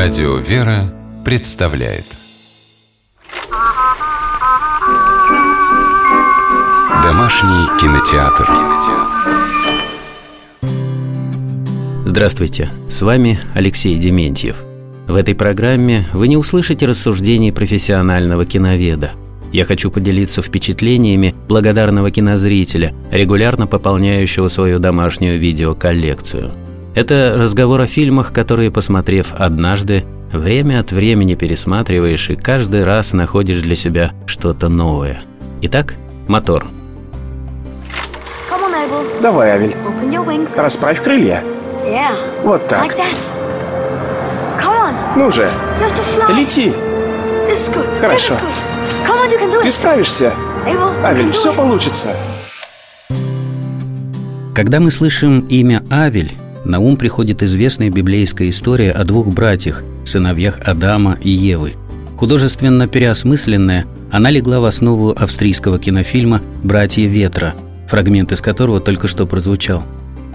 Радио «Вера» представляет Домашний кинотеатр Здравствуйте, с вами Алексей Дементьев. В этой программе вы не услышите рассуждений профессионального киноведа. Я хочу поделиться впечатлениями благодарного кинозрителя, регулярно пополняющего свою домашнюю видеоколлекцию – это разговор о фильмах, которые, посмотрев однажды, время от времени пересматриваешь и каждый раз находишь для себя что-то новое. Итак, мотор. Давай, Авель. Расправь крылья. Вот так. Ну же, лети. Хорошо. Ты справишься. Авель, все получится. Когда мы слышим имя Авель, на ум приходит известная библейская история о двух братьях, сыновьях Адама и Евы. Художественно переосмысленная, она легла в основу австрийского кинофильма «Братья ветра», фрагмент из которого только что прозвучал.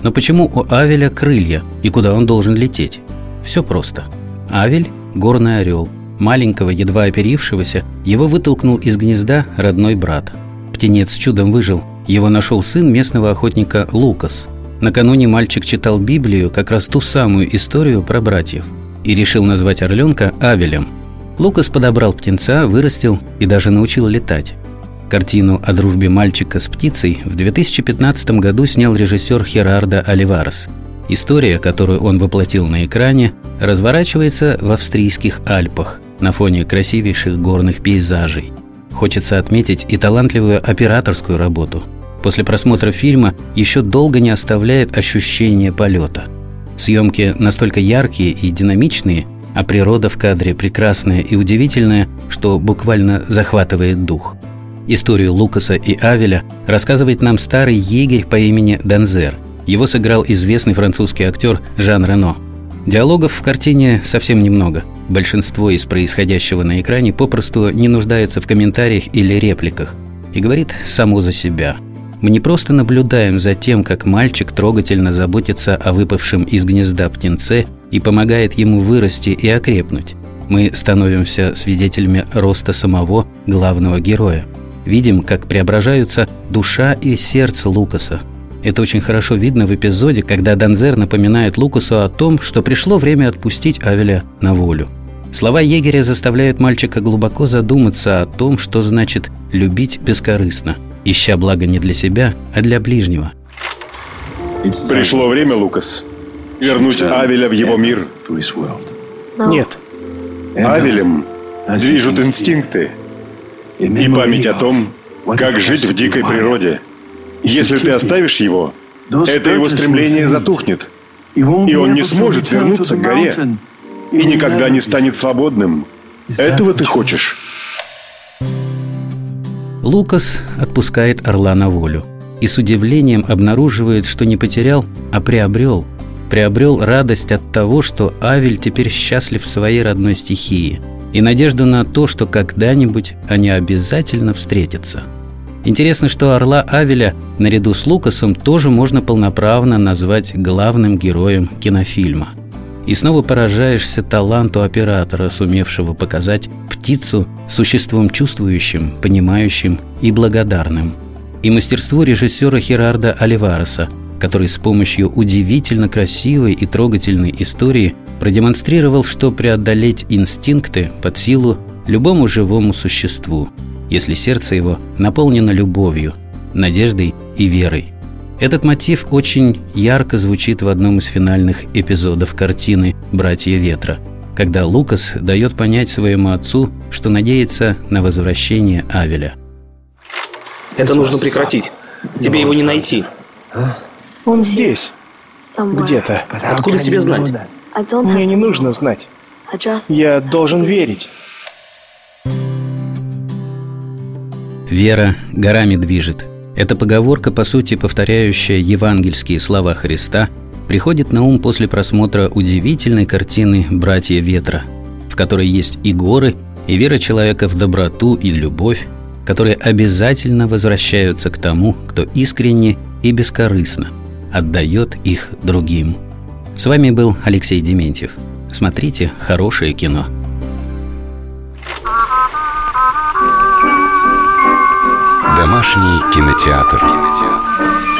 Но почему у Авеля крылья и куда он должен лететь? Все просто. Авель – горный орел. Маленького, едва оперившегося, его вытолкнул из гнезда родной брат. Птенец чудом выжил. Его нашел сын местного охотника Лукас – Накануне мальчик читал Библию, как раз ту самую историю про братьев, и решил назвать орленка Авелем. Лукас подобрал птенца, вырастил и даже научил летать. Картину о дружбе мальчика с птицей в 2015 году снял режиссер Херардо Оливарес. История, которую он воплотил на экране, разворачивается в австрийских Альпах на фоне красивейших горных пейзажей. Хочется отметить и талантливую операторскую работу – после просмотра фильма еще долго не оставляет ощущение полета. Съемки настолько яркие и динамичные, а природа в кадре прекрасная и удивительная, что буквально захватывает дух. Историю Лукаса и Авеля рассказывает нам старый егерь по имени Данзер. Его сыграл известный французский актер Жан Рено. Диалогов в картине совсем немного. Большинство из происходящего на экране попросту не нуждается в комментариях или репликах и говорит само за себя – мы не просто наблюдаем за тем, как мальчик трогательно заботится о выпавшем из гнезда птенце и помогает ему вырасти и окрепнуть. Мы становимся свидетелями роста самого главного героя. Видим, как преображаются душа и сердце Лукаса. Это очень хорошо видно в эпизоде, когда Данзер напоминает Лукасу о том, что пришло время отпустить Авеля на волю. Слова егеря заставляют мальчика глубоко задуматься о том, что значит «любить бескорыстно», ища благо не для себя, а для ближнего. Пришло время, Лукас, вернуть Авеля в его мир. Нет. Авелем движут инстинкты и память о том, как жить в дикой природе. Если ты оставишь его, это его стремление затухнет, и он не сможет вернуться к горе и никогда не станет свободным. Этого ты хочешь? Лукас отпускает орла на волю и с удивлением обнаруживает, что не потерял, а приобрел. Приобрел радость от того, что Авель теперь счастлив в своей родной стихии и надежду на то, что когда-нибудь они обязательно встретятся. Интересно, что орла Авеля наряду с Лукасом тоже можно полноправно назвать главным героем кинофильма – и снова поражаешься таланту оператора, сумевшего показать птицу существом чувствующим, понимающим и благодарным. И мастерству режиссера Херарда Оливареса, который с помощью удивительно красивой и трогательной истории продемонстрировал, что преодолеть инстинкты под силу любому живому существу, если сердце его наполнено любовью, надеждой и верой. Этот мотив очень ярко звучит в одном из финальных эпизодов картины «Братья ветра», когда Лукас дает понять своему отцу, что надеется на возвращение Авеля. Это нужно прекратить. Тебе его не найти. Он здесь. Где-то. Откуда тебе знать? Мне не нужно знать. Я должен верить. Вера горами движет – эта поговорка, по сути повторяющая евангельские слова Христа, приходит на ум после просмотра удивительной картины «Братья ветра», в которой есть и горы, и вера человека в доброту и любовь, которые обязательно возвращаются к тому, кто искренне и бескорыстно отдает их другим. С вами был Алексей Дементьев. Смотрите хорошее кино. Домашний кинотеатр. кинотеатр.